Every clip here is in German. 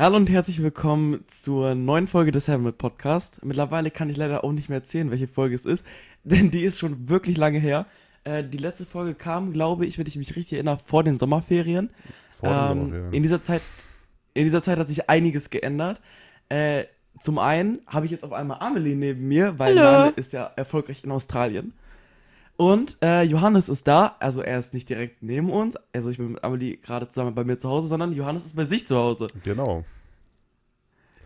Hallo und herzlich willkommen zur neuen Folge des Helmet Podcast. Mittlerweile kann ich leider auch nicht mehr erzählen, welche Folge es ist, denn die ist schon wirklich lange her. Äh, die letzte Folge kam, glaube ich, wenn ich mich richtig erinnere, vor den Sommerferien. Vor den Ähm, Sommerferien. In dieser Zeit, in dieser Zeit hat sich einiges geändert. Äh, zum einen habe ich jetzt auf einmal Amelie neben mir, weil Hallo. Nane ist ja erfolgreich in Australien. Und äh, Johannes ist da, also er ist nicht direkt neben uns, also ich bin mit Amelie gerade zusammen bei mir zu Hause, sondern Johannes ist bei sich zu Hause. Genau.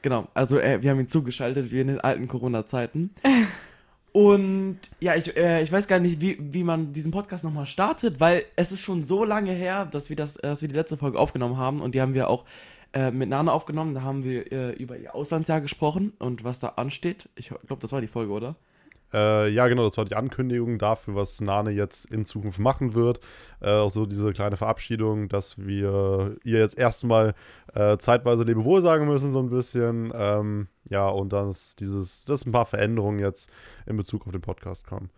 Genau, also äh, wir haben ihn zugeschaltet wie in den alten Corona-Zeiten. Und ja, ich, äh, ich weiß gar nicht, wie, wie man diesen Podcast nochmal startet, weil es ist schon so lange her, dass wir, das, äh, dass wir die letzte Folge aufgenommen haben und die haben wir auch äh, mit Nana aufgenommen. Da haben wir äh, über ihr Auslandsjahr gesprochen und was da ansteht. Ich glaube, das war die Folge, oder? Äh, ja, genau, das war die Ankündigung dafür, was Nane jetzt in Zukunft machen wird. Äh, auch so diese kleine Verabschiedung, dass wir ihr jetzt erstmal äh, zeitweise Lebewohl sagen müssen, so ein bisschen. Ähm, ja, und dann ist dieses, dass ein paar Veränderungen jetzt in Bezug auf den Podcast kommen.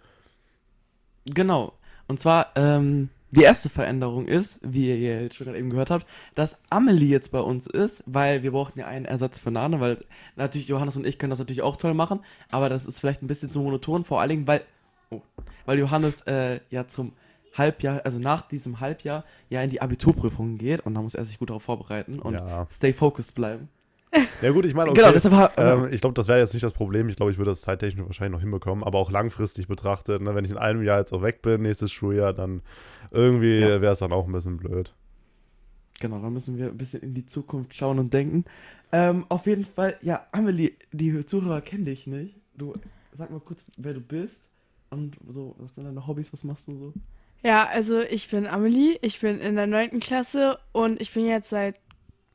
Genau. Und zwar, ähm, die erste Veränderung ist, wie ihr jetzt schon gerade eben gehört habt, dass Amelie jetzt bei uns ist, weil wir brauchten ja einen Ersatz für Nane, weil natürlich Johannes und ich können das natürlich auch toll machen, aber das ist vielleicht ein bisschen zu monoton, vor allen Dingen, weil, oh, weil Johannes äh, ja zum Halbjahr, also nach diesem Halbjahr ja in die Abiturprüfung geht und da muss er sich gut darauf vorbereiten und Ja. stay focused bleiben. Ja, gut, ich meine, okay. Genau, deshalb ha- Ähm, ich glaube, das wäre jetzt nicht das Problem. Ich glaube, ich würde das zeittechnisch wahrscheinlich noch hinbekommen. Aber auch langfristig betrachtet, ne, wenn ich in einem Jahr jetzt auch weg bin, nächstes Schuljahr, dann irgendwie Ja. wäre es dann auch ein bisschen blöd. Genau, da müssen wir ein bisschen in die Zukunft schauen und denken. Ähm, auf jeden Fall, ja, Amelie, die Zuhörer kennen dich nicht. Du, sag mal kurz, wer du bist und so, was sind deine Hobbys, was machst du so? Ja, also ich bin Amelie, ich bin in der 9. Klasse und ich bin jetzt seit,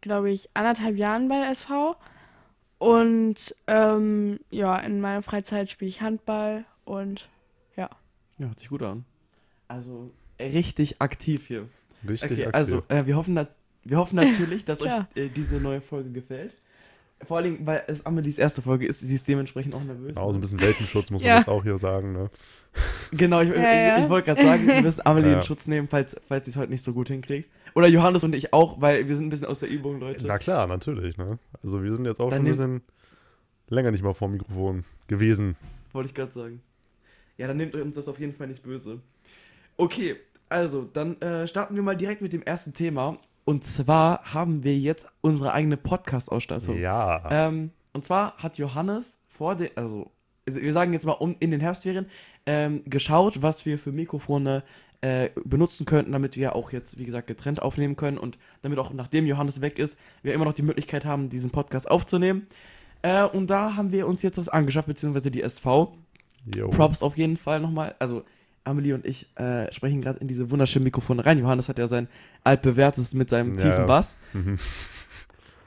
glaube ich, anderthalb Jahren bei der SV. Und ähm, ja, in meiner Freizeit spiele ich Handball und Ja, hört sich gut an. Also, richtig aktiv hier. Richtig Okay, aktiv. also, äh, wir, hoffen, wir hoffen natürlich, dass euch äh, diese neue Folge gefällt. Vor allen Dingen, weil es Amelies erste Folge ist, sie ist dementsprechend auch nervös. Genau, so ein bisschen Welpenschutz muss man Ja. jetzt auch hier sagen. Ne? Genau, ich, Ja, ja. ich, ich wollte gerade sagen, wir müssen Amelie Ja. in Schutz nehmen, falls, falls sie es heute nicht so gut hinkriegt. Oder Johannes und ich auch, weil wir sind ein bisschen aus der Übung, Leute. Na klar, natürlich. Ne? Also wir sind jetzt auch Dann schon ein bisschen länger nicht mal vor dem Mikrofon gewesen. Wollte ich gerade sagen. Ja, dann nehmt uns das auf jeden Fall nicht böse. Okay, also, dann äh, starten wir mal direkt mit dem ersten Thema. Und zwar haben wir jetzt unsere eigene Podcast-Ausstattung. Ja. Ähm, und zwar hat Johannes vor den, also wir sagen jetzt mal um, in den Herbstferien, ähm, geschaut, was wir für Mikrofone äh, benutzen könnten, damit wir auch jetzt, wie gesagt, getrennt aufnehmen können und damit auch nachdem Johannes weg ist, wir immer noch die Möglichkeit haben, diesen Podcast aufzunehmen. Äh, und da haben wir uns jetzt was angeschafft, beziehungsweise die SV. Jo. Props auf jeden Fall nochmal. Also, Amelie und ich äh, sprechen gerade in diese wunderschönen Mikrofone rein. Johannes hat ja sein altbewährtes mit seinem Ja, tiefen. Bass. Mhm.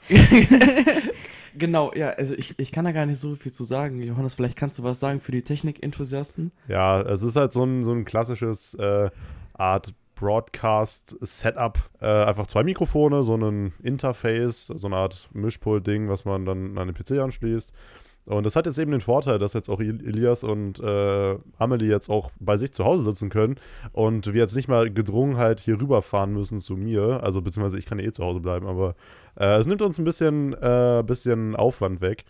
genau, ja, also ich, ich kann da gar nicht so viel zu sagen. Johannes, vielleicht kannst du was sagen für die Technik-Enthusiasten. Ja, es ist halt so ein, so ein klassisches äh, Art Broadcast-Setup. Äh, einfach zwei Mikrofone, so ein Interface, so eine Art Mischpult-Ding, was man dann an den PC anschließt. Und das hat jetzt eben den Vorteil, dass jetzt auch El- Elias und äh, Amelie jetzt auch bei sich zu Hause sitzen können und wir jetzt nicht mal gedrungen halt hier rüberfahren müssen zu mir. Also beziehungsweise ich kann eh zu Hause bleiben, aber äh, es nimmt uns ein bisschen, äh, bisschen Aufwand weg.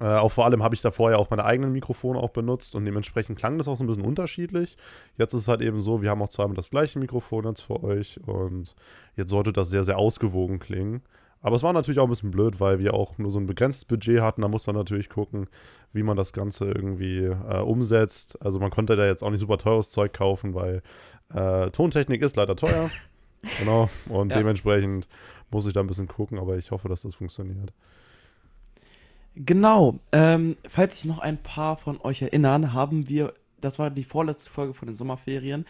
Äh, auch vor allem habe ich da vorher auch meine eigenen Mikrofone auch benutzt und dementsprechend klang das auch so ein bisschen unterschiedlich. Jetzt ist es halt eben so, wir haben auch zweimal das gleiche Mikrofon jetzt für euch und jetzt sollte das sehr, sehr ausgewogen klingen. Aber es war natürlich auch ein bisschen blöd, weil wir auch nur so ein begrenztes Budget hatten. Da muss man natürlich gucken, wie man das Ganze irgendwie äh, umsetzt. Also man konnte da jetzt auch nicht super teures Zeug kaufen, weil äh, Tontechnik ist leider teuer. genau. Und Ja. dementsprechend muss ich da ein bisschen gucken, aber ich hoffe, dass das funktioniert. Genau, ähm, falls sich noch ein paar von euch erinnern, haben wir, das war die vorletzte Folge von den Sommerferien,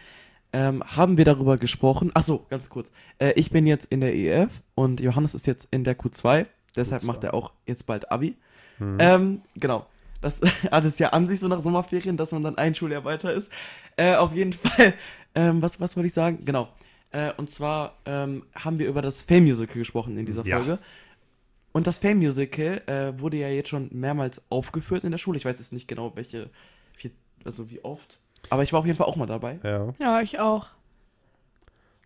ähm, haben wir darüber gesprochen. Achso, ganz kurz. Äh, ich bin jetzt in der EF und Johannes ist jetzt in der Q2. Deshalb Q2. macht er auch jetzt bald Abi. Mhm. Ähm, genau. Das hat es ja an sich so nach Sommerferien, dass man dann ein Schuljahr weiter ist. Äh, auf jeden Fall, ähm, was, was wollte ich sagen? Genau. Äh, und zwar ähm, haben wir über das Fame Musical gesprochen in dieser Ja. Folge. Und das Fame Musical äh, wurde ja jetzt schon mehrmals aufgeführt in der Schule. Ich weiß jetzt nicht genau, welche, wie, also wie oft. Aber ich war auf jeden Fall auch mal dabei. ja. ja, ich auch.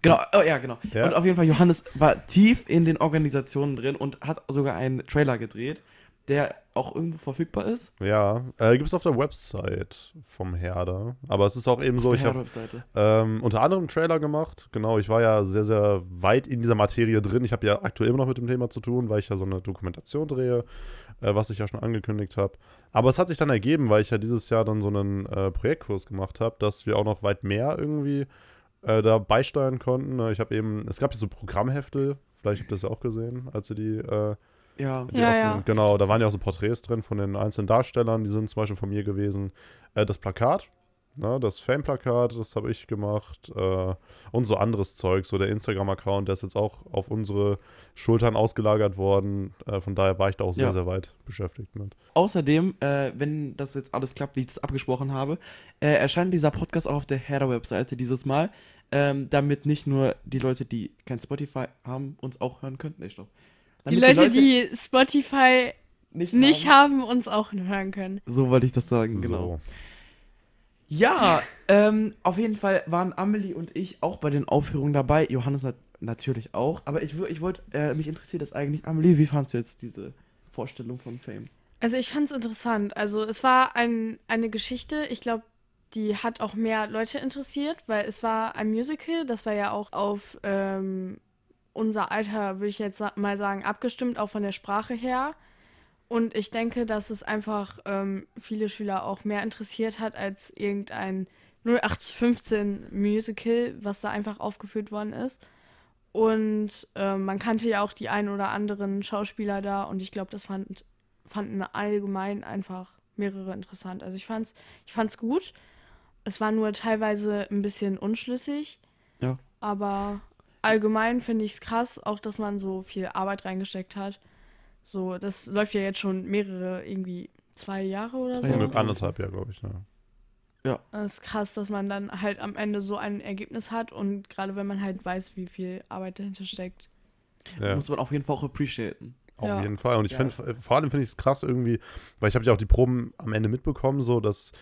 Genau, oh, ja, genau. Ja. Und auf jeden Fall, Johannes war tief in den Organisationen drin und hat sogar einen Trailer gedreht, der auch irgendwo verfügbar ist. Ja, äh, gibt es auf der Website vom Herder. Aber es ist auch eben so, Auf ich der habe ähm, unter anderem einen Trailer gemacht. Genau, ich war ja sehr, sehr weit in dieser Materie drin. Ich habe ja aktuell immer noch mit dem Thema zu tun, weil ich ja so eine Dokumentation drehe, äh, was ich ja schon angekündigt habe. Aber es hat sich dann ergeben, weil ich ja dieses Jahr dann so einen äh, Projektkurs gemacht habe, dass wir auch noch weit mehr irgendwie äh, da beisteuern konnten. Ich habe eben, es gab ja so Programmhefte, vielleicht habt ihr das ja auch gesehen, als ihr die äh, Ja. die Ja, offenen- ja. Genau, da waren ja auch so Porträts drin von den einzelnen Darstellern, die sind zum Beispiel von mir gewesen. Äh, das Plakat, ne, das Fame-Plakat, das habe ich gemacht. Äh, und so anderes Zeug, so der Instagram-Account, der ist jetzt auch auf unsere Schultern ausgelagert worden. Äh, von daher war ich da auch sehr, Ja. sehr weit beschäftigt mit. Außerdem, äh, wenn das jetzt alles klappt, wie ich das abgesprochen habe, äh, erscheint dieser Podcast auch auf der Herder-Webseite dieses Mal, ähm, damit nicht nur die Leute, die kein Spotify haben, uns auch hören können. Nee, stopp. Die Damit Leute, die Spotify nicht, nicht haben. haben, uns auch hören können. So wollte ich das sagen, genau. So. Ja, ähm, auf jeden Fall waren Amelie und ich auch bei den Aufführungen dabei. Johannes nat natürlich auch. Aber ich, ich wollte, äh, mich interessiert das eigentlich. Amelie, wie fandst du jetzt diese Vorstellung von Fame? Also ich fand es interessant. Also es war ein, eine Geschichte, ich glaube, die hat auch mehr Leute interessiert, weil es war ein Musical, das war ja auch auf ähm, unser Alter, würde ich jetzt mal sagen, abgestimmt, auch von der Sprache her. Und ich denke, dass es einfach ähm, viele Schüler auch mehr interessiert hat als irgendein 0815 Musical, was da einfach aufgeführt worden ist. Und ähm, man kannte ja auch die ein oder anderen Schauspieler da und ich glaube, das fand, fanden allgemein einfach mehrere interessant. Also ich fand's, ich fand's gut. Es war nur teilweise ein bisschen unschlüssig. Ja. Aber allgemein finde ich es krass, auch dass man so viel Arbeit reingesteckt hat. So, das läuft ja jetzt schon mehrere, irgendwie zwei Jahre oder Zwei so. Jahre. Anderthalb, ja, glaube ich. Ne? Das ist krass, dass man dann halt am Ende so ein Ergebnis hat und gerade wenn man halt weiß, wie viel Arbeit dahinter steckt. Ja. Muss man auf jeden Fall auch appreciaten. Auf Ja. jeden Fall. Und ich Ja. finde, vor allem finde ich es krass irgendwie, weil ich habe ja auch die Proben am Ende mitbekommen, so dass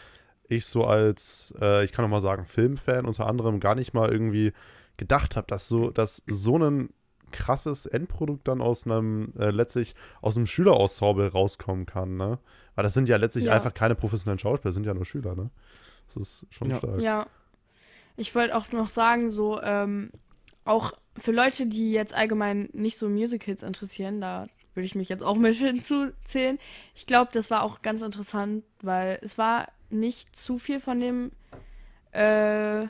ich so als, äh, ich kann noch mal sagen, Filmfan unter anderem gar nicht mal irgendwie gedacht habe, dass so, dass so ein krasses Endprodukt dann aus einem, äh, letztlich aus einem Schülerensemble rauskommen kann, ne? Weil das sind ja letztlich Ja. einfach keine professionellen Schauspieler, das sind ja nur Schüler, ne? Das ist schon Ja. stark. Ja. Ich wollte auch noch sagen, so, ähm, auch für Leute, die jetzt allgemein nicht so Musicals interessieren, da würde ich mich jetzt auch mit hinzuzählen. Ich glaube, das war auch ganz interessant, weil es war nicht zu viel von dem äh,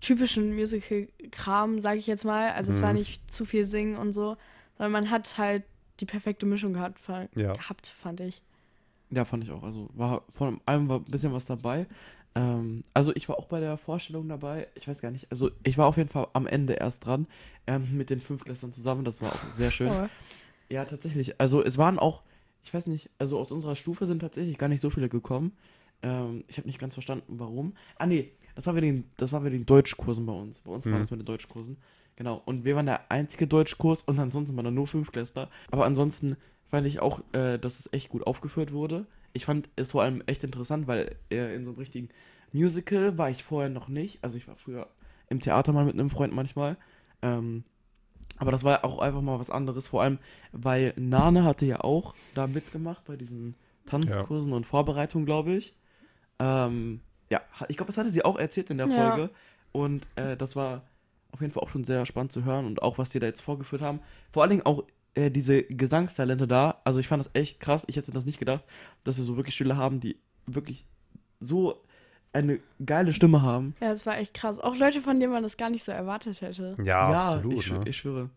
typischen Musical-Kram, sage ich jetzt mal. Also es war Mhm. nicht zu viel Singen und so, sondern man hat halt die perfekte Mischung gehabt, Ja. gehabt fand ich. Ja, fand ich auch. Also war von allem war ein bisschen was dabei. Ähm, also ich war auch bei der Vorstellung dabei. Ich weiß gar nicht. Also ich war auf jeden Fall am Ende erst dran ähm, mit den Fünfklässlern zusammen. Das war auch sehr schön. Oh. Ja, tatsächlich. Also es waren auch, ich weiß nicht, also aus unserer Stufe sind tatsächlich gar nicht so viele gekommen. Ähm, ich habe nicht ganz verstanden, warum. Ah nee, das war wegen, das war wegen den Deutschkursen bei uns. Bei uns war Mhm. das mit den Deutschkursen. Genau. Und wir waren der einzige Deutschkurs und ansonsten waren da nur Fünfklässler. Aber ansonsten fand ich auch, äh, dass es echt gut aufgeführt wurde. Ich fand es vor allem echt interessant, weil äh, in so einem richtigen Musical war ich vorher noch nicht. Also ich war früher im Theater mal mit einem Freund manchmal. Ähm, aber das war auch einfach mal was anderes, vor allem, weil Nane hatte ja auch da mitgemacht bei diesen Tanzkursen und Vorbereitungen, glaube ich. Ähm, ja, ich glaube, das hatte sie auch erzählt in der Ja. Folge. Und äh, das war auf jeden Fall auch schon sehr spannend zu hören und auch, was die da jetzt vorgeführt haben. Vor allen Dingen auch äh, diese Gesangstalente da. Also ich fand das echt krass. Ich hätte das nicht gedacht, dass wir so wirklich Schüler haben, die wirklich so eine geile Stimme haben. Ja, das war echt krass. Auch Leute, von denen man das gar nicht so erwartet hätte. Ja, absolut. Ich, ne? ich schwöre.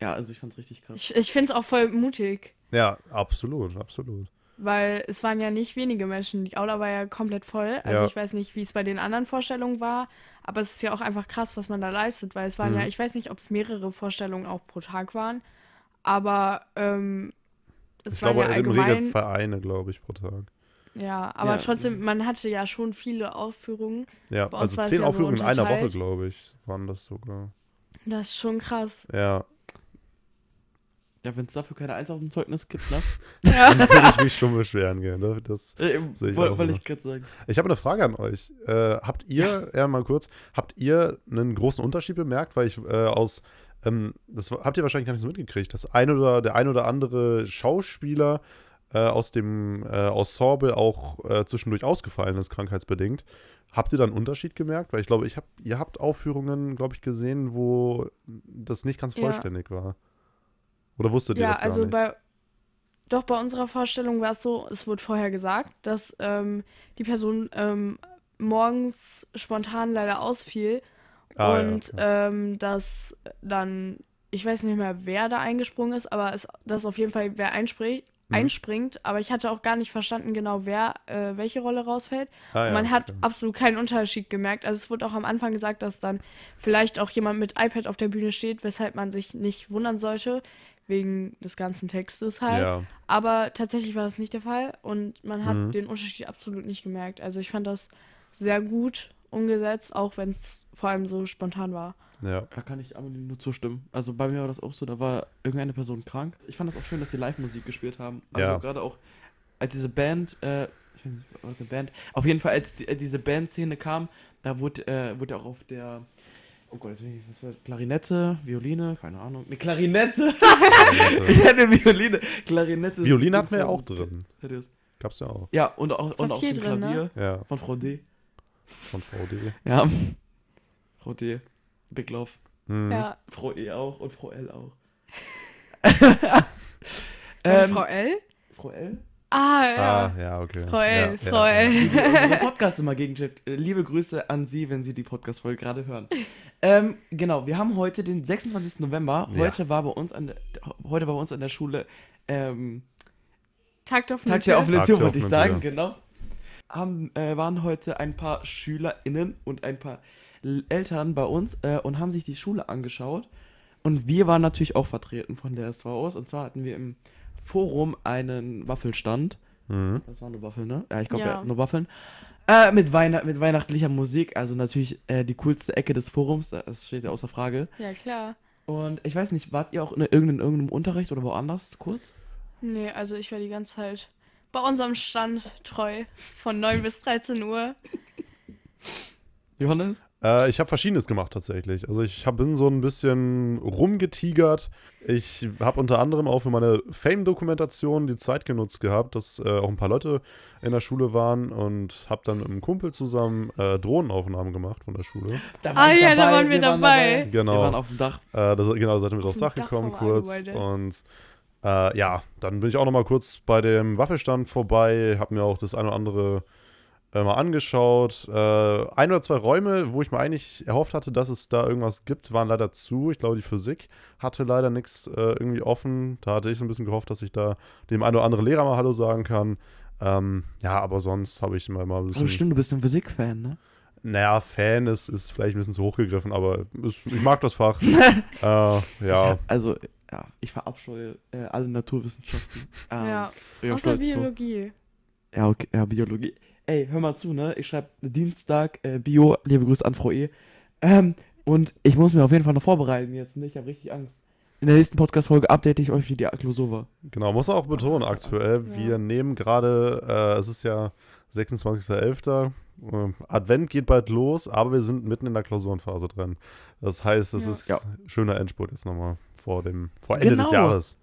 Ja, also ich fand's richtig krass. Ich, ich finde es auch voll mutig, Ja, absolut, absolut. Weil es waren ja nicht wenige Menschen. Die Aula war ja komplett voll. Also Ja. ich weiß nicht, wie es bei den anderen Vorstellungen war, aber es ist ja auch einfach krass, was man da leistet, weil es waren Mhm. ja, ich weiß nicht, ob es mehrere Vorstellungen auch pro Tag waren, aber ähm, es ich waren glaube, ja im allgemein. Regel Vereine, glaube ich, pro Tag. Ja, aber Ja. trotzdem, man hatte ja schon viele Aufführungen. Ja, also zehn ja so Aufführungen in einer Woche, glaube ich, waren das sogar. Das ist schon krass. Ja. Ja, wenn es dafür keine Eins auf dem Zeugnis gibt, ne? Ja. Dann würde ich mich schon beschweren gehen. Ne? Das, Äh, ich Wollte auch wollte so. ich gerade sagen. ich habe eine Frage an euch. Äh, habt ihr, ja. mal kurz, habt ihr einen großen Unterschied bemerkt? Weil ich äh, aus, ähm, das habt ihr wahrscheinlich gar nicht so mitgekriegt, dass ein oder der ein oder andere Schauspieler äh, aus dem äh, Ensemble auch äh, zwischendurch ausgefallen ist, krankheitsbedingt. Habt ihr da einen Unterschied gemerkt? Weil ich glaube, ich hab, ihr habt Aufführungen, glaube ich, gesehen, wo das nicht ganz Ja. vollständig war. Oder wusstet ihr Ja, das gar also nicht? bei doch bei unserer Vorstellung war es so, es wurde vorher gesagt, dass ähm, die Person ähm, morgens spontan leider ausfiel Ah, ja, und ähm, dass dann, ich weiß nicht mehr, wer da eingesprungen ist, aber es, dass auf jeden Fall wer einspringt, Mhm. einspringt, aber ich hatte auch gar nicht verstanden genau, wer äh, welche Rolle rausfällt. Ah, Und ja, man hat okay. absolut keinen Unterschied gemerkt. Also es wurde auch am Anfang gesagt, dass dann vielleicht auch jemand mit iPad auf der Bühne steht, weshalb man sich nicht wundern sollte, wegen des ganzen Textes halt. Ja, Aber tatsächlich war das nicht der Fall und man hat Mhm. den Unterschied absolut nicht gemerkt. Also ich fand das sehr gut umgesetzt, auch wenn es vor allem so spontan war. ja. Da kann ich Amelie nur zustimmen. Also bei mir war das auch so, da war irgendeine Person krank. Ich fand das auch schön, dass sie Live-Musik gespielt haben. Also Ja. gerade auch, als diese Band, äh, ich weiß nicht, was eine Band, auf jeden Fall, als die, äh, diese Bandszene kam, da wurde, äh, wurde auch auf der, oh Gott, was war das? Klarinette, Violine, keine Ahnung. Ne, Klarinette! ich hatte Violine. Klarinette. ist Violine hatten wir ja auch drin. Hätte es- Gab's ja auch. Ja, und, auch, und auf dem drin, ne? Klavier Ja, von Frau D. von Frau D. Ja. Frau D. Big Love. Mhm. Ja. Frau E auch und Frau L auch. Und ähm, Frau L? Frau L? Ah, ja. Ah, ja, okay. Frau L, ja, Frau ja. Die, unsere Podcast immer gegencheckt. Äh, Liebe Grüße an Sie, wenn Sie die Podcast-Folge gerade hören. Ähm, genau, wir haben heute den 26. November. Ja. Heute war bei uns an der, heute war bei uns an der Schule ähm, Takt auf Tag der offenen Tag Tür, der wollte ich offenen sagen, Tür. genau. Haben, äh, waren heute ein paar SchülerInnen und ein paar Eltern bei uns äh, und haben sich die Schule angeschaut. Und wir waren natürlich auch vertreten von der SVOs. Und zwar hatten wir im Forum einen Waffelstand. Mhm. Das war eine Waffel, ne? Ja, ich glaube, Ja. nur Waffeln. Äh, mit, Weihn mit weihnachtlicher Musik. Also natürlich äh, die coolste Ecke des Forums. Das steht ja außer Frage. Ja, klar. Und ich weiß nicht, wart ihr auch in irgendeinem, irgendeinem Unterricht oder woanders kurz? Nee, also ich war die ganze Zeit bei unserem Stand treu. Von 9 bis 13 Uhr. Johannes? Äh, ich habe Verschiedenes gemacht tatsächlich. Also ich hab, bin so ein bisschen rumgetigert. Ich habe unter anderem auch für meine Fame-Dokumentation die Zeit genutzt gehabt, dass äh, auch ein paar Leute in der Schule waren und habe dann mit einem Kumpel zusammen äh, Drohnenaufnahmen gemacht von der Schule. Da Ah ja, da waren wir dabei. Genau. Wir waren auf dem Dach. Äh, das, genau, seid ihr mit Auf aufs Dach Dach gekommen kurz. Und äh, ja, dann bin ich auch noch mal kurz bei dem Waffelstand vorbei, habe mir auch das eine oder andere äh, mal angeschaut. Äh, ein oder zwei Räume, wo ich mir eigentlich erhofft hatte, dass es da irgendwas gibt, waren leider zu. Ich glaube, die Physik hatte leider nichts äh, irgendwie offen. Da hatte ich so ein bisschen gehofft, dass ich da dem einen oder anderen Lehrer mal Hallo sagen kann. Ähm, ja, aber sonst habe ich mal, mal ein bisschen. Oh, stimmt, du bist ein Physik-Fan, ne? Naja, Fan ist, ist vielleicht ein bisschen zu hoch gegriffen, aber ist, ich mag das Fach. äh, ja. Also, ja, ich verabscheue äh, alle Naturwissenschaften. Ähm, Ja. Außer. Biologie. Ja, okay, ja, Biologie. Ey, hör mal zu, ne? Ich schreibe Dienstag äh, Bio, liebe Grüße an Frau E. Ähm, und ich muss mir auf jeden Fall noch vorbereiten jetzt, ne? Ich habe richtig Angst. In der nächsten Podcast-Folge update ich euch, wie die Klausur war. Genau, muss man auch betonen, aktuell, Ja. wir nehmen gerade, äh, es ist ja 26.11., äh, Advent geht bald los, aber wir sind mitten in der Klausurenphase drin. Das heißt, es Ja. ist Ja. schöner Endspurt jetzt nochmal vor dem, vor Ende des Genau. Jahres.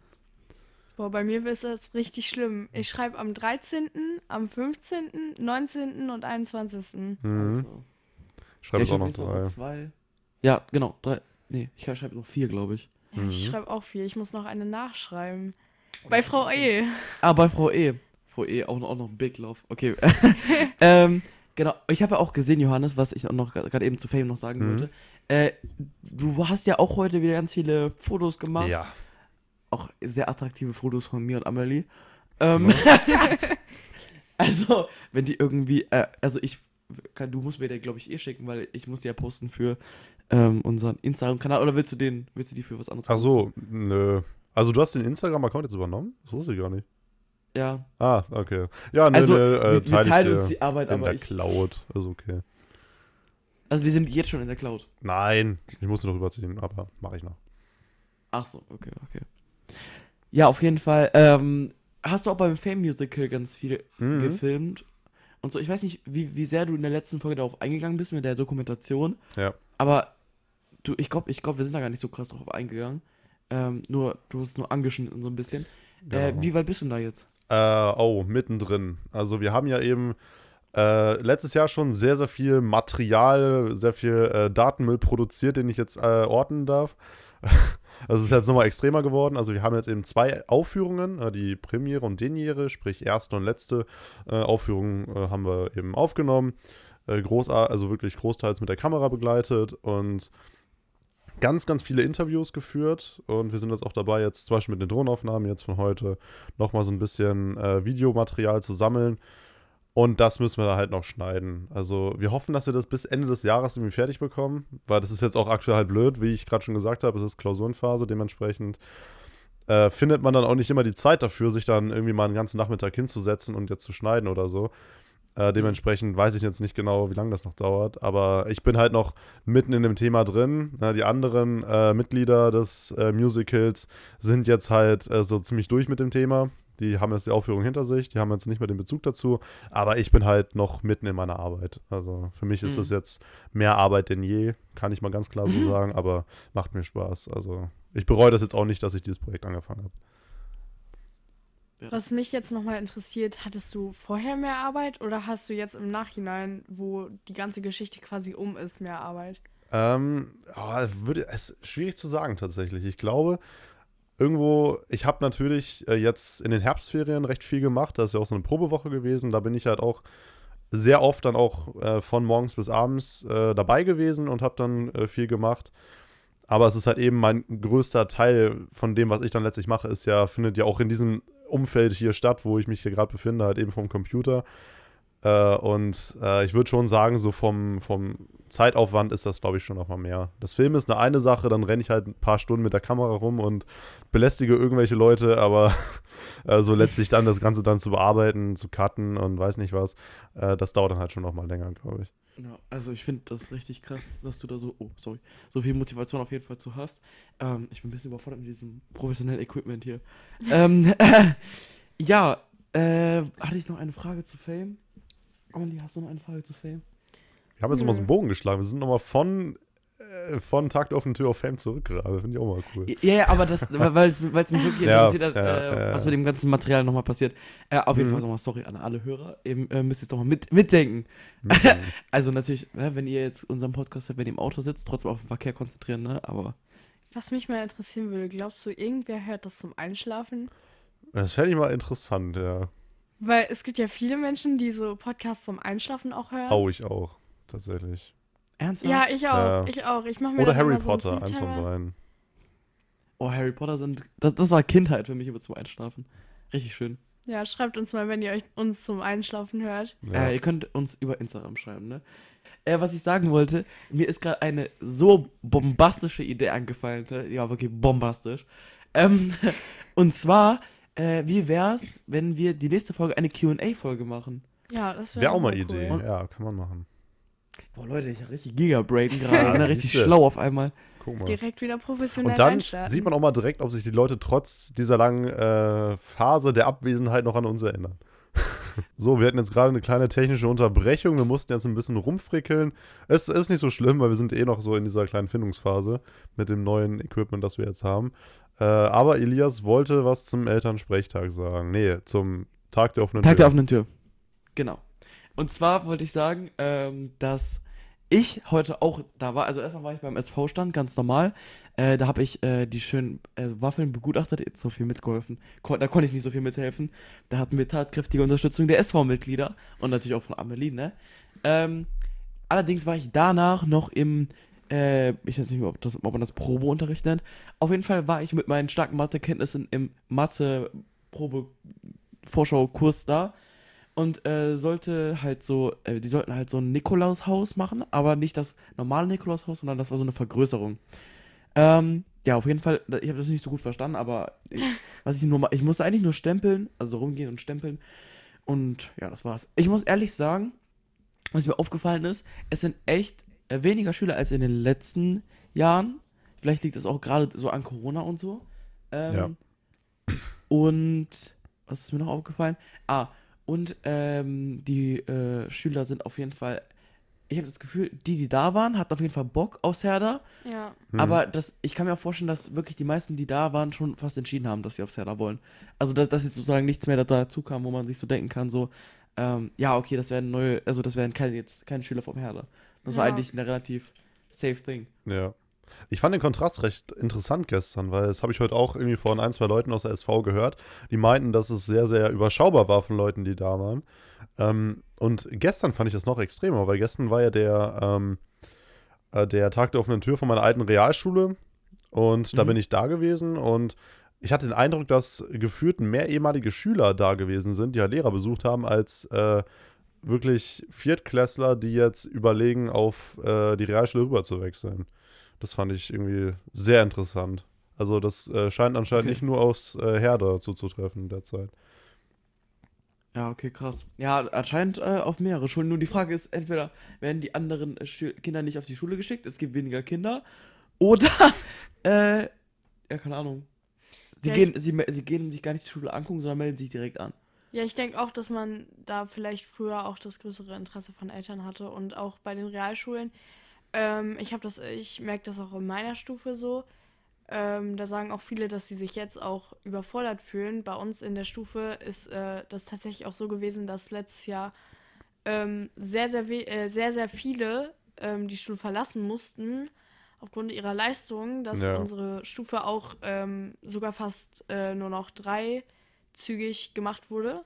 Boah, bei mir ist das richtig schlimm. Ich schreibe am 13., am 15., 19. und 21. Mhm. Also, Schreibe ich auch noch jetzt noch drei. zwei. Ja, genau, drei. Nee, ich schreibe noch vier, glaube ich. Ja, ich Mhm. schreibe auch viel. Ich muss noch eine nachschreiben. Bei Frau E. Ah, bei Frau E. Frau E, auch noch, auch noch Big Love. Okay. ähm, genau. Ich habe ja auch gesehen, Johannes, was ich auch noch gerade eben zu Fame noch sagen Mhm. wollte. Äh, du hast ja auch heute wieder ganz viele Fotos gemacht. Ja. Auch sehr attraktive Fotos von mir und Amelie. Ähm, also, wenn die irgendwie, äh, also ich, kann, du musst mir den, glaube ich, eh schicken, weil ich muss die ja posten für ähm, unseren Instagram-Kanal. Oder willst du den, willst du die für was anderes Ach so, nö. Also du hast den Instagram-Account jetzt übernommen? Das wusste ich gar nicht. Ja. Ah, okay. Ja, nö, Also, nö, äh, wir, wir teile ich teilen uns die Arbeit, in aber der ich, Cloud. Also okay. Also, die sind jetzt schon in der Cloud. Nein, ich muss sie noch überziehen, aber mache ich noch. Ach so, okay, okay. Ja, auf jeden Fall. Ähm, hast du auch beim Fame Musical ganz viel Mhm. gefilmt? Und so, ich weiß nicht, wie, wie sehr du in der letzten Folge darauf eingegangen bist mit der Dokumentation. Ja. Aber du, ich glaube, ich glaub, wir sind da gar nicht so krass drauf eingegangen. Ähm, nur, du hast es nur angeschnitten so ein bisschen. Äh, Genau. wie weit bist du denn da jetzt? Äh, oh, mittendrin. Also wir haben ja eben äh, letztes Jahr schon sehr, sehr viel Material, sehr viel äh, Datenmüll produziert, den ich jetzt äh, orten darf. Also es ist jetzt nochmal extremer geworden. Also wir haben jetzt eben zwei Aufführungen, äh, die Premiere und Deniere, sprich erste und letzte äh, Aufführung äh, haben wir eben aufgenommen. Äh, also wirklich großteils mit der Kamera begleitet und ganz, ganz viele Interviews geführt. Und wir sind jetzt auch dabei, jetzt zum Beispiel mit den Drohnenaufnahmen jetzt von heute nochmal so ein bisschen Videomaterial zu sammeln. Und das müssen wir da halt noch schneiden. Also wir hoffen, dass wir das bis Ende des Jahres irgendwie fertig bekommen, weil das ist jetzt auch aktuell halt blöd, wie ich gerade schon gesagt habe, es ist Klausurenphase, dementsprechend äh, findet man dann auch nicht immer die Zeit dafür, sich dann irgendwie mal einen ganzen Nachmittag hinzusetzen und jetzt zu schneiden oder so. Äh, dementsprechend weiß ich jetzt nicht genau, wie lange das noch dauert, aber ich bin halt noch mitten in dem Thema drin. Na, die anderen äh, Mitglieder des äh, Musicals sind jetzt halt äh, so ziemlich durch mit dem Thema. Die haben jetzt die Aufführung hinter sich, die haben jetzt nicht mehr den Bezug dazu, aber ich bin halt noch mitten in meiner Arbeit. Also für mich ist Mhm. das jetzt mehr Arbeit denn je, kann ich mal ganz klar so sagen, aber macht mir Spaß. Also ich bereue das jetzt auch nicht, dass ich dieses Projekt angefangen habe. Was mich jetzt nochmal interessiert, hattest du vorher mehr Arbeit oder hast du jetzt im Nachhinein, wo die ganze Geschichte quasi um ist, mehr Arbeit? Ähm, oh, würde, es ist schwierig zu sagen tatsächlich. Ich glaube, irgendwo, ich habe natürlich äh, jetzt in den Herbstferien recht viel gemacht. Da ist ja auch so eine Probewoche gewesen. Da bin ich halt auch sehr oft dann auch äh, von morgens bis abends äh, dabei gewesen und habe dann äh, viel gemacht. Aber es ist halt eben mein größter Teil von dem, was ich dann letztlich mache, ist ja, findet ja auch in diesem Umfeld hier statt, wo ich mich hier gerade befinde, halt eben vom Computer. Äh, und äh, ich würde schon sagen, so vom, vom Zeitaufwand ist das, glaube ich, schon noch mal mehr. Das Film ist eine eine Sache, dann renne ich halt ein paar Stunden mit der Kamera rum und belästige irgendwelche Leute, aber äh, so letztlich dann das Ganze dann zu bearbeiten, zu cutten und weiß nicht was, äh, das dauert dann halt schon noch mal länger, glaube ich. Ja, also ich finde das richtig krass, dass du da so, oh, sorry, so viel Motivation auf jeden Fall zu hast. Ähm, ich bin ein bisschen überfordert mit diesem professionellen Equipment hier. ähm, ja, äh, hatte ich noch eine Frage zu Fame? Amelie, hast du noch eine Frage zu Fame? Wir haben jetzt Nö. mal so einen Bogen geschlagen. Wir sind noch mal von, äh, von Tag der offenen Tür auf Fame zurück gerade. Finde ich auch mal cool. Ja, ja, aber das, weil es weil es mich wirklich Ja, interessiert hat, ja, äh, ja. was mit dem ganzen Material nochmal passiert. Äh, auf jeden Mhm. Fall nochmal sorry an alle Hörer. Ihr äh, müsst jetzt nochmal mit, mitdenken. Also natürlich, ne, wenn ihr jetzt unseren Podcast hört, wenn ihr im Auto sitzt, trotzdem auf den Verkehr konzentrieren, ne? Aber Was mich mal interessieren würde, glaubst du, irgendwer hört das zum Einschlafen? Das fände ich mal interessant, ja. Weil es gibt ja viele Menschen, die so Podcasts zum Einschlafen auch hören. Au, ich auch, tatsächlich. ernsthaft? Ja, ich auch. Ja. Ich auch. Ich mache mir Oder Harry immer so Potter, eins von beiden. Oh, Harry Potter sind. Das, das war Kindheit für mich immer zum Einschlafen. Richtig schön. Ja, schreibt uns mal, wenn ihr euch uns zum Einschlafen hört. Ja. Äh, ihr könnt uns über Instagram schreiben, ne? Äh, was ich sagen wollte, mir ist gerade eine so bombastische Idee angefallen. Ne? Ja, wirklich bombastisch. Ähm, und zwar, äh, wie wär's, wenn wir die nächste Folge eine QA-Folge machen? Ja, das wäre Wäre auch mal cool. Idee. Ja, kann man machen. Boah, Leute, ich hab richtig Gigabrain Ja, gerade, ne? Richtig siehste. schlau auf einmal. Guck mal. Direkt wieder professionell Und dann reinstarten. sieht man auch mal direkt, ob sich die Leute trotz dieser langen äh, Phase der Abwesenheit noch an uns erinnern. so, wir hatten jetzt gerade eine kleine technische Unterbrechung. Wir mussten jetzt ein bisschen rumfrickeln. Es ist nicht so schlimm, weil wir sind eh noch so in dieser kleinen Findungsphase mit dem neuen Equipment, das wir jetzt haben. Äh, aber Elias wollte was zum Elternsprechtag sagen. Nee, zum Tag der offenen Tag Tür. der offenen Tür. Genau. Und zwar wollte ich sagen, ähm, dass ich heute auch da war. Also erstmal war ich beim SV-Stand, ganz normal. Äh, da habe ich äh, die schönen äh, Waffeln begutachtet, jetzt so viel mitgeholfen. Kon da konnte ich nicht so viel mithelfen. Da hatten wir tatkräftige Unterstützung der SV-Mitglieder und natürlich auch von Amelie, ne? Ähm, allerdings war ich danach noch im, äh, ich weiß nicht mehr, ob, das, ob man das Probeunterricht nennt. Auf jeden Fall war ich mit meinen starken Mathekenntnissen im Mathe-Probe-Vorschau-Kurs da und äh, sollte halt so, äh, die sollten halt so ein Nikolaushaus machen, aber nicht das normale Nikolaushaus, sondern das war so eine Vergrößerung. Ähm, ja, auf jeden Fall, ich habe das nicht so gut verstanden, aber ich, was ich nur ich musste eigentlich nur stempeln, also rumgehen und stempeln und ja, das war's. Ich muss ehrlich sagen, was mir aufgefallen ist, es sind echt weniger Schüler als in den letzten Jahren. Vielleicht liegt es auch gerade so an Corona und so. Ähm, Ja. Und was ist mir noch aufgefallen? Ah, und ähm, die äh, Schüler sind auf jeden Fall, ich habe das Gefühl, die, die da waren, hatten auf jeden Fall Bock aufs Herder. Ja. Hm. Aber das, ich kann mir auch vorstellen, dass wirklich die meisten, die da waren, schon fast entschieden haben, dass sie aufs Herder wollen. Also, dass, dass jetzt sozusagen nichts mehr dazu kam, wo man sich so denken kann, so, ähm, ja, okay, das werden neue, also das werden keine, jetzt keine Schüler vom Herder. Das war Ja. eigentlich eine relativ safe thing. Ja. Ich fand den Kontrast recht interessant gestern, weil das habe ich heute auch irgendwie von ein, zwei Leuten aus der SV gehört. Die meinten, dass es sehr, sehr überschaubar war von Leuten, die da waren. Ähm, und gestern fand ich das noch extremer, weil gestern war ja der, ähm, äh, der Tag der offenen Tür von meiner alten Realschule. Und da Mhm. bin ich da gewesen und ich hatte den Eindruck, dass gefühlt mehr ehemalige Schüler da gewesen sind, die halt Lehrer besucht haben, als äh, wirklich Viertklässler, die jetzt überlegen, auf äh, die Realschule rüber zu wechseln. Das fand ich irgendwie sehr interessant. Also das äh, scheint anscheinend Okay. nicht nur aufs äh, Herder zuzutreffen derzeit. Ja, okay, krass. Ja, anscheinend äh, auf mehrere Schulen. Nur die Frage ist, entweder werden die anderen äh, Kinder nicht auf die Schule geschickt, es gibt weniger Kinder, oder, äh, ja, keine Ahnung. Sie, Ja, gehen, sie, sie gehen sich gar nicht die Schule angucken, sondern melden sich direkt an. Ja, ich denke auch, dass man da vielleicht früher auch das größere Interesse von Eltern hatte und auch bei den Realschulen. Ähm, ich habe das, ich merke das auch in meiner Stufe so. Ähm, da sagen auch viele, dass sie sich jetzt auch überfordert fühlen. Bei uns in der Stufe ist äh, das tatsächlich auch so gewesen, dass letztes Jahr ähm, sehr, sehr, we- äh, sehr, sehr viele ähm, die Schule verlassen mussten aufgrund ihrer Leistungen, dass Ja. unsere Stufe auch ähm, sogar fast äh, nur noch dreizügig gemacht wurde.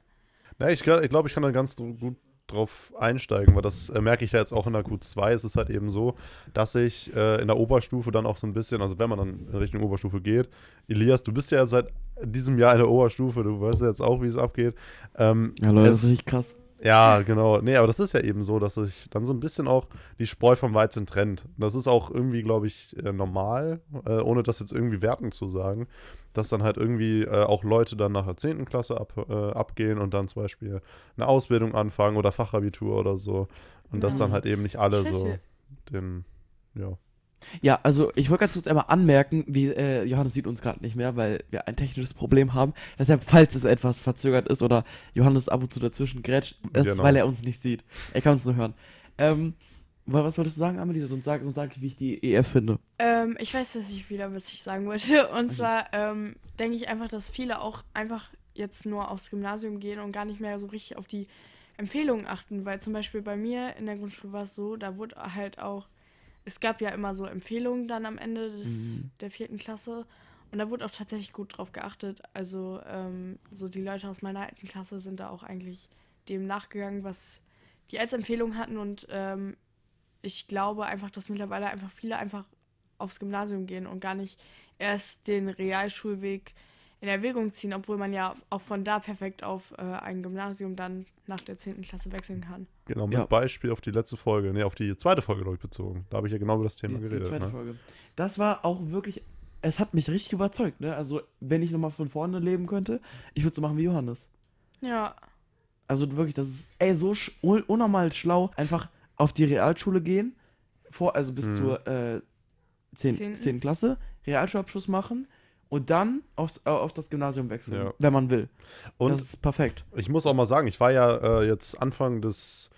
Na, ich glaube, ich, glaub, ich kann da ganz gut drauf einsteigen, weil das äh, merke ich ja jetzt auch in der Q2. Es ist halt eben so, dass ich äh, in der Oberstufe dann auch so ein bisschen, also wenn man dann in Richtung Oberstufe geht, Elias, du bist ja seit diesem Jahr in der Oberstufe, du weißt ja jetzt auch, wie es abgeht. Ähm, Ja, Leute, es- das ist richtig krass. Ja, genau. Nee, aber das ist ja eben so, dass sich dann so ein bisschen auch die Spreu vom Weizen trennt. Das ist auch irgendwie, glaube ich, äh, normal, äh, ohne das jetzt irgendwie werten zu sagen, dass dann halt irgendwie äh, auch Leute dann nach der 10. Klasse ab, abgehen und dann zum Beispiel eine Ausbildung anfangen oder Fachabitur oder so. Und dass Ja. dann halt eben nicht alle so den, ja. Ja, also ich wollte ganz kurz einmal anmerken, wie äh, Johannes sieht uns gerade nicht mehr, weil wir ein technisches Problem haben. Deshalb, falls es etwas verzögert ist oder Johannes ab und zu dazwischen grätscht, ist, Genau. weil er uns nicht sieht. Er kann uns nur hören. Ähm, wa- was wolltest du sagen, Amelie? Sonst sag, sonst sag ich, wie ich die EF finde. Ähm, ich weiß dass ich wieder, was ich sagen wollte. Und zwar ähm, denke ich einfach, dass viele auch einfach jetzt nur aufs Gymnasium gehen und gar nicht mehr so richtig auf die Empfehlungen achten. Weil zum Beispiel bei mir in der Grundschule war es so, da wurde halt auch, es gab ja immer so Empfehlungen dann am Ende des, Mhm. der vierten Klasse. Und da wurde auch tatsächlich gut drauf geachtet. Also ähm, so die Leute aus meiner alten Klasse sind da auch eigentlich dem nachgegangen, was die als Empfehlung hatten. Und ähm, ich glaube einfach, dass mittlerweile einfach viele einfach aufs Gymnasium gehen und gar nicht erst den Realschulweg in Erwägung ziehen, obwohl man ja auch von da perfekt auf äh, ein Gymnasium dann nach der 10. Klasse wechseln kann. Genau, mit Ja. Beispiel auf die letzte Folge, nee, auf die zweite Folge, glaube ich, bezogen. Da habe ich ja genau über das Thema Die, die geredet. zweite ne? Folge. Das war auch wirklich, es hat mich richtig überzeugt, ne? Also, wenn ich nochmal von vorne leben könnte, ich würde so machen wie Johannes. Ja, Also wirklich, das ist ey, so sch un unnormal schlau, einfach auf die Realschule gehen, vor, also bis Mhm. zur äh, 10. Zehnten. 10. Klasse, Realschulabschluss machen und dann aufs, äh, auf das Gymnasium wechseln, Ja. wenn man will. Und das ist perfekt. Ich muss auch mal sagen, ich war ja äh, jetzt Anfang des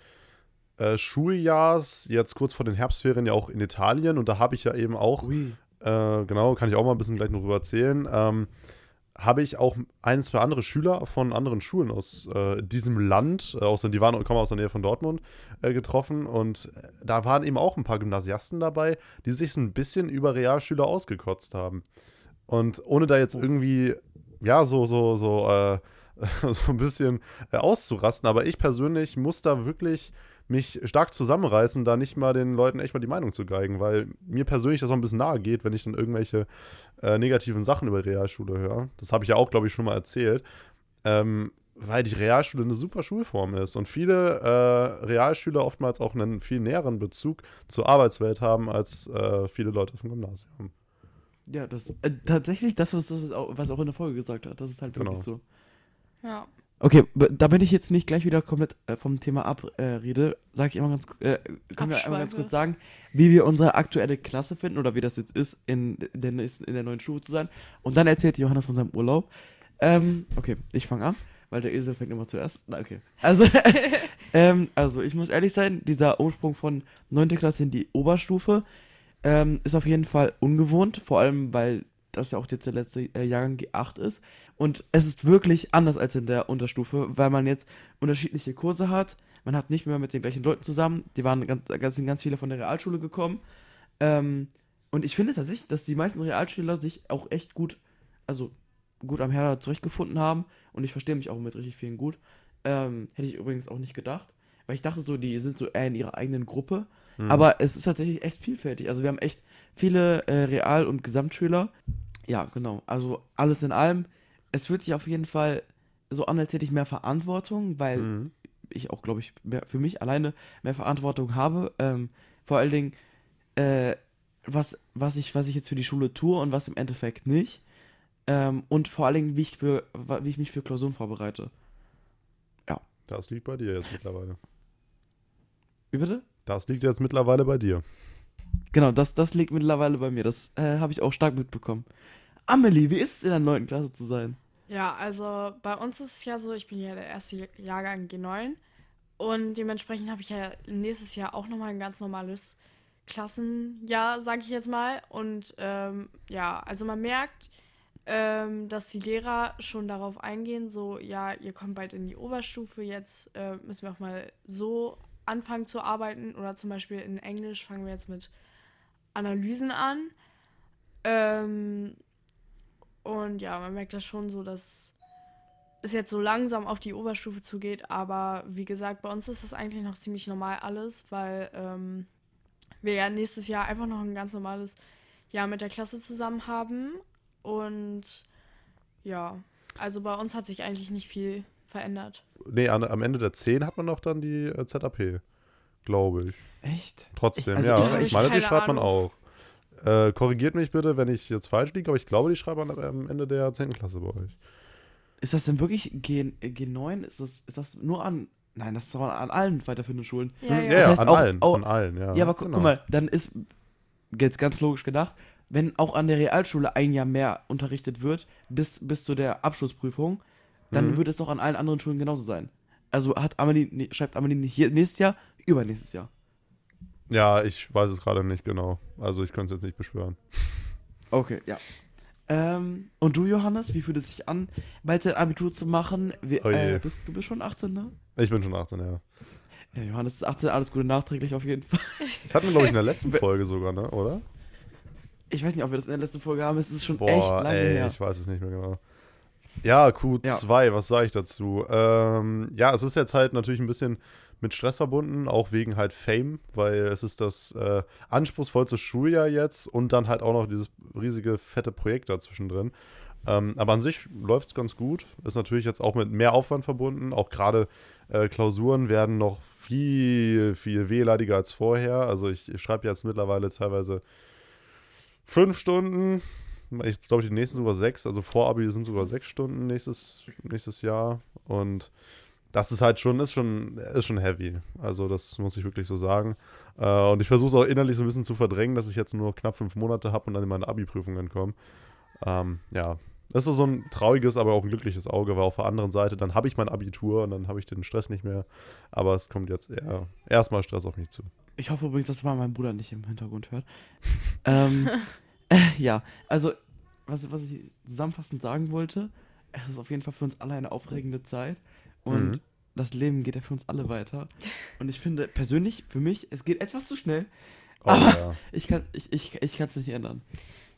äh, Schuljahrs, jetzt kurz vor den Herbstferien, ja auch in Italien und da habe ich ja eben auch, äh, genau, kann ich auch mal ein bisschen gleich noch drüber erzählen, ähm, habe ich auch ein, zwei andere Schüler von anderen Schulen aus äh, diesem Land, äh, aus, die waren, kommen aus der Nähe von Dortmund, getroffen und da waren eben auch ein paar Gymnasiasten dabei, die sich so ein bisschen über Realschüler ausgekotzt haben. Und ohne da jetzt Oh. irgendwie, ja, so, so, so, äh, so ein bisschen äh, auszurasten, aber ich persönlich muss da wirklich mich stark zusammenreißen, da nicht mal den Leuten echt mal die Meinung zu geigen, weil mir persönlich das auch ein bisschen nahe geht, wenn ich dann irgendwelche äh, negativen Sachen über Realschule höre. Das habe ich ja auch, glaube ich, schon mal erzählt. Ähm, weil die Realschule eine super Schulform ist und viele äh, Realschüler oftmals auch einen viel näheren Bezug zur Arbeitswelt haben als äh, viele Leute vom Gymnasium. Ja, das äh, tatsächlich, das ist das, auch, was er auch in der Folge gesagt hat. Das ist halt wirklich Genau. so. ja. Okay, damit ich jetzt nicht gleich wieder komplett äh, vom Thema abrede, äh, sage ich immer ganz, äh, können wir einmal ganz kurz sagen, wie wir unsere aktuelle Klasse finden oder wie das jetzt ist, in der, nächsten, in der neuen Stufe zu sein. Und dann erzählt Johannes von seinem Urlaub. Ähm, okay, ich fange an, weil der Esel fängt immer zuerst. Na, okay. Also, ähm, also ich muss ehrlich sein, dieser Umsprung von 9. Klasse in die Oberstufe ähm, ist auf jeden Fall ungewohnt, vor allem weil das ja auch jetzt der letzte äh, Jahrgang G8 ist. Und es ist wirklich anders als in der Unterstufe, weil man jetzt unterschiedliche Kurse hat. Man hat nicht mehr mit den gleichen Leuten zusammen. Die waren ganz, ganz, sind ganz viele von der Realschule gekommen. Ähm, und ich finde tatsächlich, dass die meisten Realschüler sich auch echt gut, also gut am Herder zurechtgefunden haben. Und ich verstehe mich auch mit richtig vielen gut. Ähm, hätte ich übrigens auch nicht gedacht. Weil ich dachte so, die sind so eher in ihrer eigenen Gruppe. Mhm. Aber es ist tatsächlich echt vielfältig. Also wir haben echt viele äh, Real- und Gesamtschüler. Ja, genau. Also alles in allem. Es fühlt sich auf jeden Fall so an, als hätte ich mehr Verantwortung, weil Mhm. ich auch, glaube ich, mehr, für mich alleine mehr Verantwortung habe. Ähm, vor allen Dingen, äh, was, was, ich, was ich jetzt für die Schule tue und was im Endeffekt nicht. Ähm, und vor allen Dingen, wie ich, für, wie ich mich für Klausuren vorbereite. Das liegt bei dir jetzt mittlerweile. Wie bitte? Das liegt jetzt mittlerweile bei dir. Genau, das, das liegt mittlerweile bei mir. Das äh, habe ich auch stark mitbekommen. Amelie, wie ist es in der 9. Klasse zu sein? Ja, also bei uns ist es ja so, ich bin ja der erste Jahrgang G9 und dementsprechend habe ich ja nächstes Jahr auch nochmal ein ganz normales Klassenjahr, sage ich jetzt mal. Und ähm, ja, also man merkt, ähm, dass die Lehrer schon darauf eingehen, so, ja, ihr kommt bald in die Oberstufe, jetzt äh, müssen wir auch mal so anfangen zu arbeiten. Oder zum Beispiel in Englisch fangen wir jetzt mit Analysen an. Ähm, und ja, man merkt das schon so, dass es jetzt so langsam auf die Oberstufe zugeht. Aber wie gesagt, bei uns ist das eigentlich noch ziemlich normal alles, weil ähm, wir ja nächstes Jahr einfach noch ein ganz normales Jahr mit der Klasse zusammen haben. Und ja, also bei uns hat sich eigentlich nicht viel verändert. Nee, an, am Ende der 10 hat man doch dann die äh, ZAP, glaube ich. Echt? Trotzdem, Ich- also ja. ich- meine, die schreibt man Ahnung. auch. Äh, korrigiert mich bitte, wenn ich jetzt falsch liege, aber ich glaube, die schreibt man am Ende der 10. Klasse bei euch. Ist das denn wirklich G, äh, G9? Ist das, ist das nur an. Nein, das ist aber an allen weiterführenden Schulen. Ja, ja. Das heißt an auch- allen. auch- an allen, ja. Ja, aber gu genau. guck mal, dann ist jetzt ganz logisch gedacht, wenn auch an der Realschule ein Jahr mehr unterrichtet wird, bis, bis zu der Abschlussprüfung, dann Mhm. wird es doch an allen anderen Schulen genauso sein. Also hat Amelie, nee, schreibt Amelie nicht hier nächstes Jahr, übernächstes Jahr. Ja, ich weiß es gerade nicht genau. Also ich könnte es jetzt nicht beschwören. Okay, ja. Ähm, und du, Johannes, wie fühlt es sich an, bald dein Abitur zu machen? Wie, Oh äh, bist, du bist schon 18, ne? Ich bin schon 18, ja. Ja, Johannes ist 18, alles Gute nachträglich auf jeden Fall. Das hatten wir, glaube ich, in der letzten Folge sogar, ne? Oder? Ich weiß nicht, ob wir das in der letzten Folge haben, es ist schon Boah, echt lange ey, her. ich weiß es nicht mehr genau. Ja, Q2, was sage ich dazu? Ähm, ja, es ist jetzt halt natürlich ein bisschen mit Stress verbunden, auch wegen halt Fame, weil es ist das äh, anspruchsvollste Schuljahr jetzt und dann halt auch noch dieses riesige, fette Projekt dazwischen drin. Ähm, aber an sich läuft es ganz gut. Ist natürlich jetzt auch mit mehr Aufwand verbunden. Auch gerade äh, Klausuren werden noch viel, viel wehleidiger als vorher. Also ich, ich schreibe jetzt mittlerweile teilweise fünf Stunden. Ich glaube, die nächsten sogar sechs. Also Vorabi sind sogar sechs Stunden nächstes, nächstes Jahr. Und das ist halt schon, ist schon, ist schon heavy. Also das muss ich wirklich so sagen. Äh, und ich versuche es auch innerlich so ein bisschen zu verdrängen, dass ich jetzt nur knapp fünf Monate habe und dann in meine Abi-Prüfungen komme. Ähm, ja, das ist so ein trauriges, aber auch ein glückliches Auge, weil auf der anderen Seite, dann habe ich mein Abitur und dann habe ich den Stress nicht mehr. Aber es kommt jetzt eher erstmal Stress auf mich zu. Ich hoffe übrigens, dass man meinen Bruder nicht im Hintergrund hört. ähm, äh, ja, also, was, was ich zusammenfassend sagen wollte, es ist auf jeden Fall für uns alle eine aufregende Zeit und Mhm. das Leben geht ja für uns alle weiter. Und ich finde persönlich, für mich, es geht etwas zu schnell. Oh, Aber- ja. Ich kann es ich, ich kann's nicht ändern.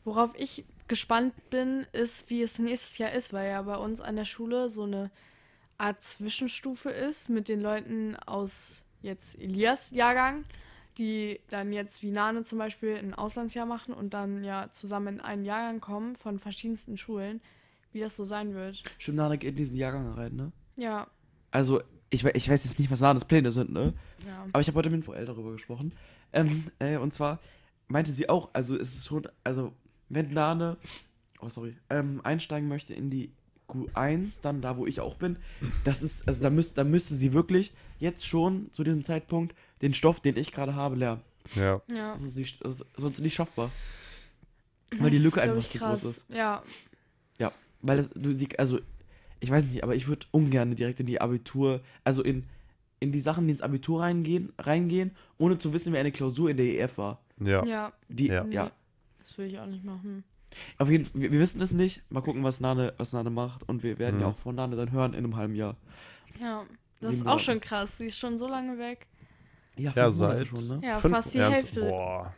Worauf ich gespannt bin, ist, wie es nächstes Jahr ist, weil ja bei uns an der Schule so eine Art Zwischenstufe ist mit den Leuten aus jetzt Elias Jahrgang, die dann jetzt wie Nane zum Beispiel ein Auslandsjahr machen und dann ja zusammen in einen Jahrgang kommen von verschiedensten Schulen, wie das so sein wird. Stimmt, Nana geht in diesen Jahrgang rein, ne? Ja, Also, ich, ich weiß jetzt nicht, was Nanas Pläne sind, ne? ja. Aber ich habe heute mit Joel darüber gesprochen. Ähm, äh, und zwar meinte sie auch, also es ist schon, also wenn Nane, oh sorry, ähm, einsteigen möchte in die Q1, dann da, wo ich auch bin, das ist, also da, müsst, da müsste sie wirklich jetzt schon zu diesem Zeitpunkt den Stoff, den ich gerade habe, lernen. ja. ja. Also sie, das ist sonst nicht schaffbar. Weil die Das Lücke glaub einfach zu krass. groß ist. Ja, Weil das, du sie, also ich weiß nicht, aber ich würde ungern direkt in die Abitur, also in, in die Sachen, die ins Abitur reingehen, reingehen, ohne zu wissen, wie eine Klausur in der EF war. Ja. Ja, Die, Ja. ja. das will ich auch nicht machen. Auf jeden Fall, wir, wir wissen das nicht. Mal gucken, was Nane, was Nane macht. Und wir werden Mhm. ja auch von Nane dann hören in einem halben Jahr. Ja, das Sieben ist auch Monate. schon krass. Sie ist schon so lange weg. Ja, Ja, seit schon, ne? Ja, fünf, fast die ernst- Hälfte. Boah.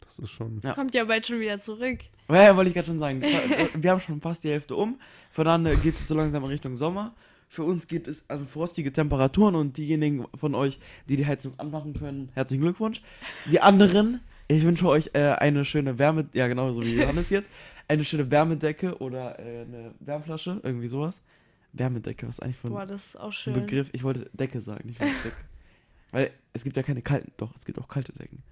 Das ist schon. Ja. Kommt ja bald schon wieder zurück. Ja, ja, wollte ich gerade schon sagen. Äh, Wir haben schon fast die Hälfte um. Für Nane geht es so langsam in Richtung Sommer. Für uns geht es an frostige Temperaturen und diejenigen von euch, die die Heizung anmachen können, herzlichen Glückwunsch. Die anderen, ich wünsche euch äh, eine schöne Wärme, ja genau so wie Johannes jetzt, eine schöne Wärmedecke oder äh, eine Wärmflasche, irgendwie sowas. Wärmedecke, was ist eigentlich für ein Boah, das ist auch schön. Begriff? Ich wollte Decke sagen, nicht Decke. Weil es gibt ja keine kalten, doch, es gibt auch kalte Decken.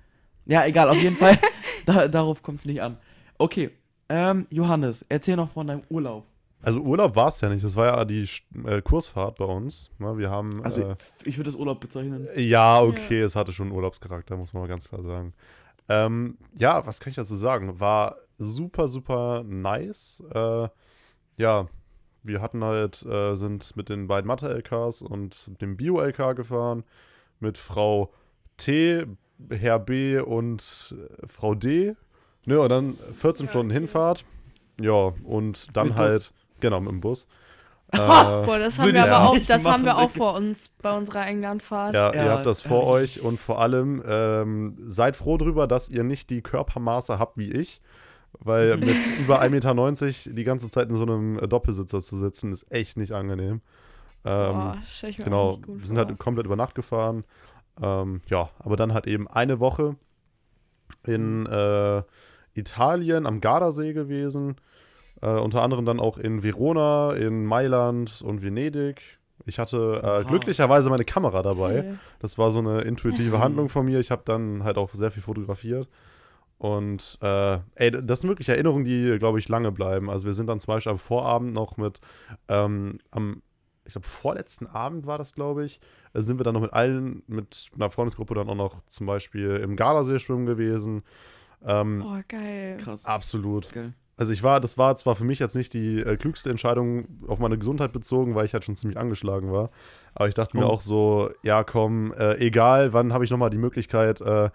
Ja, egal, auf jeden Fall, da, darauf kommt es nicht an. Okay, ähm, Johannes, erzähl noch von deinem Urlaub. Also Urlaub war es ja nicht. Das war ja die äh, Kursfahrt bei uns. Ne, wir haben. Also, äh, ich würde das Urlaub bezeichnen. Ja, okay, es hatte schon einen Urlaubscharakter, muss man mal ganz klar sagen. Ähm, ja, was kann ich dazu sagen? War super, super nice. Äh, ja, wir hatten halt, äh, sind mit den beiden Mathe-LKs und dem Bio-LK gefahren, mit Frau T, Herr B und äh, Frau D. Ne, und dann 14 Ja, Stunden okay. Hinfahrt. Ja, und dann Mit Bus. halt, genau, mit dem Bus. Äh, Boah, das haben wir aber auch, das haben wir auch vor uns bei unserer Englandfahrt. Ja, ihr Ja, habt das vor euch und vor allem ähm, seid froh drüber, dass ihr nicht die Körpermaße habt wie ich. Weil mit über 1,90 Meter die ganze Zeit in so einem äh, Doppelsitzer zu sitzen, ist echt nicht angenehm. Ähm, Boah, ich mir auch genau, nicht gut wir sind vor. halt komplett über Nacht gefahren. Ähm, ja, aber dann halt eben eine Woche in äh, Italien am Gardasee gewesen. Äh, unter anderem dann auch in Verona, in Mailand und Venedig. Ich hatte äh, glücklicherweise meine Kamera dabei. Geil. Das war so eine intuitive Handlung von mir. Ich habe dann halt auch sehr viel fotografiert. Und äh, ey, das sind wirklich Erinnerungen, die, glaube ich, lange bleiben. Also wir sind dann zum Beispiel am Vorabend noch mit, ähm, am, ich glaube, vorletzten Abend war das, glaube ich, äh, sind wir dann noch mit allen, mit einer Freundesgruppe dann auch noch zum Beispiel im Gardasee schwimmen gewesen. Ähm, Oh, geil. Krass. Absolut. Geil. Also ich war, das war zwar für mich jetzt nicht die äh, klügste Entscheidung auf meine Gesundheit bezogen, weil ich halt schon ziemlich angeschlagen war. Aber ich dachte mir Oh. auch so, ja komm, äh, egal, wann habe ich nochmal die Möglichkeit, äh,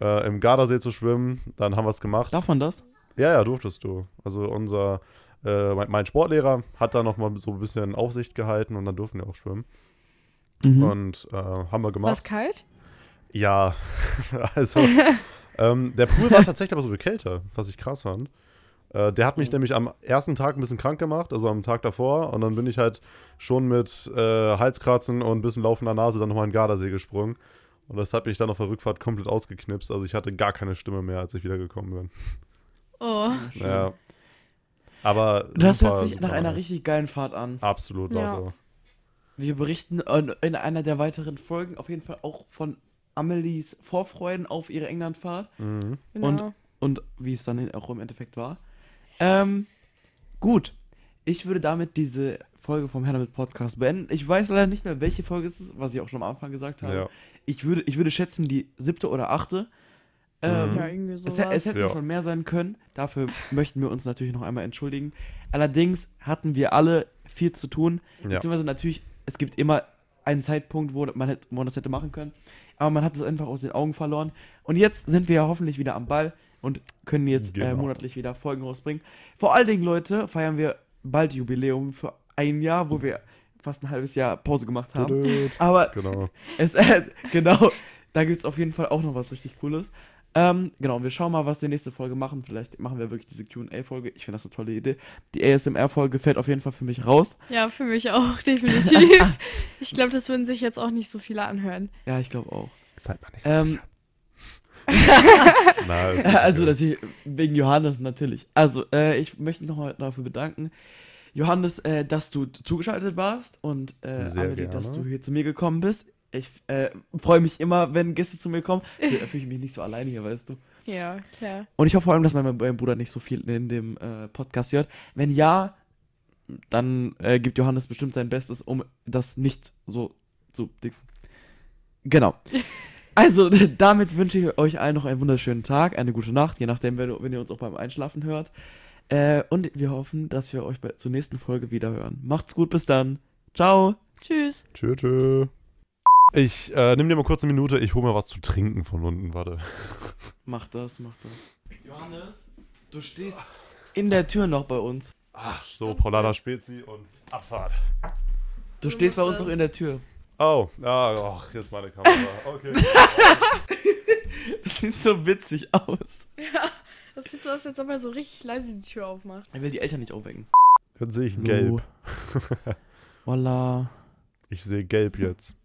äh, im Gardasee zu schwimmen, dann haben wir es gemacht. Darf man das? Ja, ja, durftest du. Also unser, äh, mein, mein Sportlehrer hat da nochmal so ein bisschen Aufsicht gehalten und dann durften wir auch schwimmen. Mhm. Und äh, haben wir War gemacht. es kalt? Ja, also ähm, der Pool war tatsächlich aber sogar kälter, was ich krass fand. Äh, der hat mich Oh. nämlich am ersten Tag ein bisschen krank gemacht, also am Tag davor. Und dann bin ich halt schon mit äh, Halskratzen und ein bisschen laufender Nase dann nochmal in den Gardasee gesprungen. Und das hat mich dann auf der Rückfahrt komplett ausgeknipst. Also ich hatte gar keine Stimme mehr, als ich wiedergekommen bin. Oh. Schön. Ja. Aber Das super, hört sich super nach einer nice. richtig geilen Fahrt an. Absolut, Ja. so. Wir berichten in in einer der weiteren Folgen auf jeden Fall auch von Amelies Vorfreuden auf ihre Englandfahrt Mhm. Genau. Und- und wie es dann auch im Endeffekt war. Ähm, gut. Ich würde damit diese Folge vom Herr mit Podcast beenden. Ich weiß leider nicht mehr, welche Folge es ist, was ich auch schon am Anfang gesagt habe. Ja. Ich, würde, ich würde schätzen, die siebte oder achte. Ähm, Mhm. ja, irgendwie es, sowas. hä- es hätten Ja. schon mehr sein können. Dafür möchten wir uns natürlich noch einmal entschuldigen. Allerdings hatten wir alle viel zu tun. Ja. Beziehungsweise natürlich, es gibt immer einen Zeitpunkt, wo man, hätte, wo man das hätte machen können. Aber man hat es einfach aus den Augen verloren. Und jetzt sind wir ja hoffentlich wieder am Ball und können jetzt äh, Genau. monatlich wieder Folgen rausbringen. Vor allen Dingen, Leute, feiern wir bald Jubiläum für ein Jahr, wo wir fast ein halbes Jahr Pause gemacht haben. Tudut. Aber Genau. es, äh, genau, da gibt es auf jeden Fall auch noch was richtig Cooles. Ähm, genau, wir schauen mal, was wir nächste Folge machen. Vielleicht machen wir wirklich diese QA-Folge. Ich finde das eine tolle Idee. Die ASMR-Folge fällt auf jeden Fall für mich raus. Ja, für mich auch, definitiv. ich glaube, das würden sich jetzt auch nicht so viele anhören. Ja, ich glaube auch. Seid mal nicht so Ähm, sicher. Na, also okay. natürlich wegen Johannes natürlich. Also äh, ich möchte mich nochmal dafür bedanken, Johannes, äh, dass du zugeschaltet warst und äh, Amelie, dass du hier zu mir gekommen bist. Ich äh, freue mich immer, wenn Gäste zu mir kommen. Da fühle ich mich nicht so alleine hier, weißt du. Ja, klar. Und ich hoffe vor allem, dass mein, mein Bruder nicht so viel in dem äh, Podcast hört. Wenn ja, dann äh, gibt Johannes bestimmt sein Bestes, um das nicht so zu dixen. Genau. Also, damit wünsche ich euch allen noch einen wunderschönen Tag, eine gute Nacht, je nachdem, wenn, wenn ihr uns auch beim Einschlafen hört. Äh, und wir hoffen, dass wir euch bei, zur nächsten Folge wieder hören. Macht's gut, bis dann. Ciao. Tschüss. Tschö, tschö. Ich äh, nimm dir mal kurz eine Minute, ich hole mir was zu trinken von unten, warte. Mach das, mach das. Johannes, du stehst in der Tür noch bei uns. Ach, so, Paulana Spezi und Abfahrt. Du, Du stehst bei uns noch in der Tür. Oh, ah, ach, jetzt meine Kamera. Okay. Das sieht so witzig aus. Das sieht so aus, als ob er so richtig leise die Tür aufmacht. Er will die Eltern nicht aufwecken. Jetzt sehe ich gelb. Voila. Ich sehe gelb jetzt.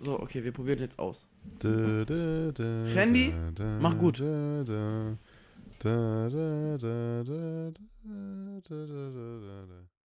So, okay, wir probieren jetzt aus. Da, da, da, Randy, da, da, mach gut. Da, da, da, da, da, da, da, da, da.